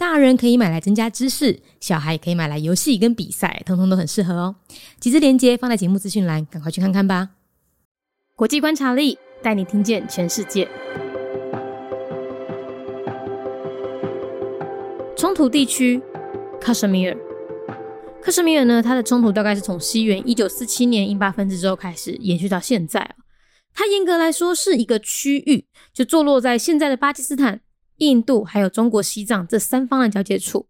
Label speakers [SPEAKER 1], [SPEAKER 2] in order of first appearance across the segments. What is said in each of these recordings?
[SPEAKER 1] 大人可以买来增加知识，小孩也可以买来游戏跟比赛，通通都很适合哦。几支链接放在节目资讯栏，赶快去看看吧。国际观察力带你听见全世界。冲突地区，Kashmir。Kashmir 呢，它的冲突大概是从西元一九四七年印巴分治之后开始延续到现在啊。它严格来说是一个区域，就坐落在现在的巴基斯坦。印度还有中国西藏这三方的交界处。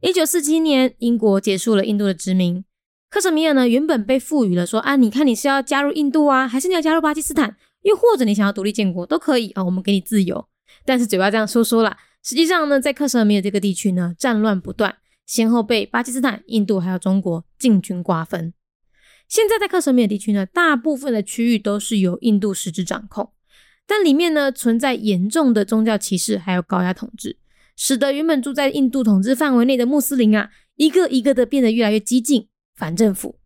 [SPEAKER 1] 一九四七年，英国结束了印度的殖民。克什米尔呢，原本被赋予了说啊，你看你是要加入印度啊，还是你要加入巴基斯坦，又或者你想要独立建国都可以啊，我们给你自由。但是嘴巴这样说说啦，实际上呢，在克什米尔这个地区呢，战乱不断，先后被巴基斯坦、印度还有中国进军瓜分。现在在克什米尔地区呢，大部分的区域都是由印度实质掌控。但里面呢存在严重的宗教歧视，还有高压统治，使得原本住在印度统治范围内的穆斯林啊，一个一个的变得越来越激进反政府。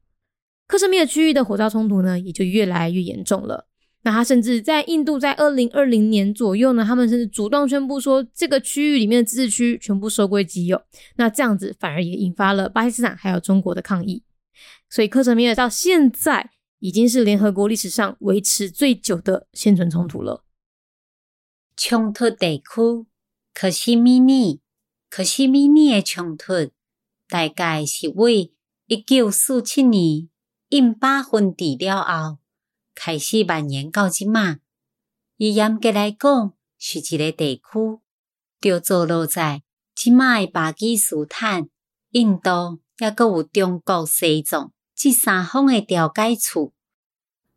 [SPEAKER 1] 克什米尔区域的火烧冲突呢，也就越来越严重了。那他甚至在印度在二零二零年左右呢，他们甚至主动宣布说，这个区域里面的自治区全部收归己有。那这样子反而也引发了巴基斯坦还有中国的抗议。所以克什米尔到现在。已经是联合国历史上维持最久的现存冲突了。
[SPEAKER 2] 冲突地区，克什米尔，克什米尔的冲突大概是为一九四七年印巴分治了后开始蔓延到即马。伊严格来讲是一个地区，就坐落在即马的巴基斯坦、印度，也阁有中国西藏。这三方的调解处，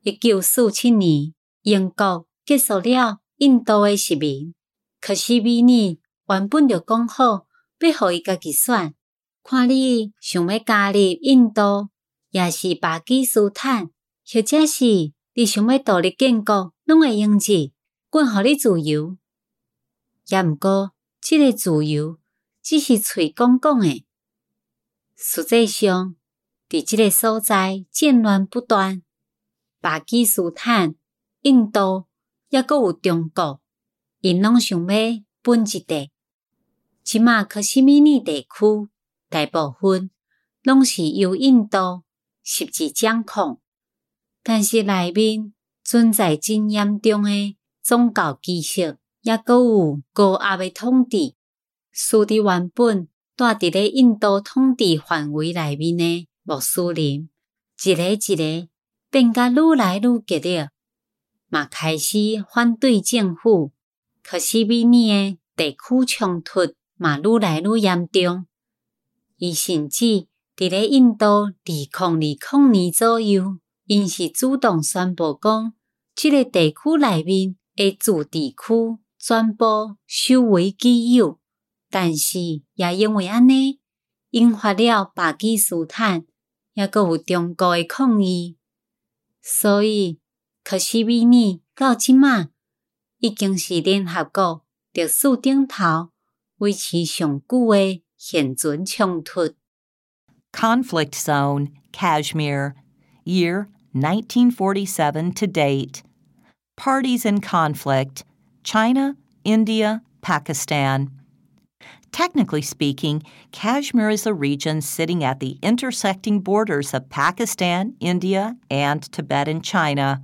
[SPEAKER 2] 一九四七年，英国结束了印度的殖民。可是米尔原本就讲好，要互伊家己选，看你想要加入印度，也是巴基斯坦，或者是你想要独立建国，拢会用之，阮互你自由。也毋过，即个自由只是嘴讲讲诶，实际上。伫即个所在战乱不断，巴基斯坦、印度，抑阁有中国，因拢想要分一地。即马克什米尼地区大部分拢是由印度实际掌控，但是内面存在真严重诶宗教歧视，抑阁有高压诶统治，使得原本住伫咧印度统治范围内面诶。穆斯林一个一个变甲愈来愈激烈，嘛开始反对政府。可是米尔诶地区冲突嘛愈来愈严重。伊甚至伫咧印度二零二零年左右，因是主动宣布讲，即个地区内面诶自治区全部收为己有。但是也因为安尼，引发了巴基斯坦。也阁有中国诶抗议，所以可惜米尔到即马已经是联合国历史顶头维持上久的现存冲突。
[SPEAKER 3] Conflict Zone, Kashmir, year 1947 to date. Parties in conflict China, India, Pakistan. Technically speaking, Kashmir is a region sitting at the intersecting borders of Pakistan, India, and Tibet and China.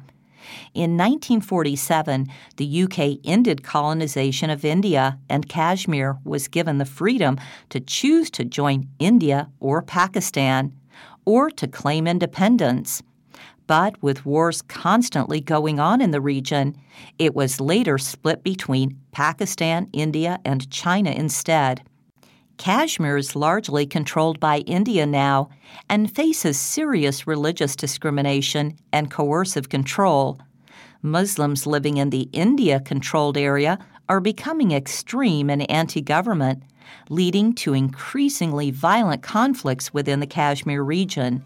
[SPEAKER 3] In 1947, the UK ended colonization of India, and Kashmir was given the freedom to choose to join India or Pakistan, or to claim independence. But with wars constantly going on in the region, it was later split between Pakistan, India, and China instead. Kashmir is largely controlled by India now and faces serious religious discrimination and coercive control. Muslims living in the India controlled area are becoming extreme and anti government, leading to increasingly violent conflicts within the Kashmir region.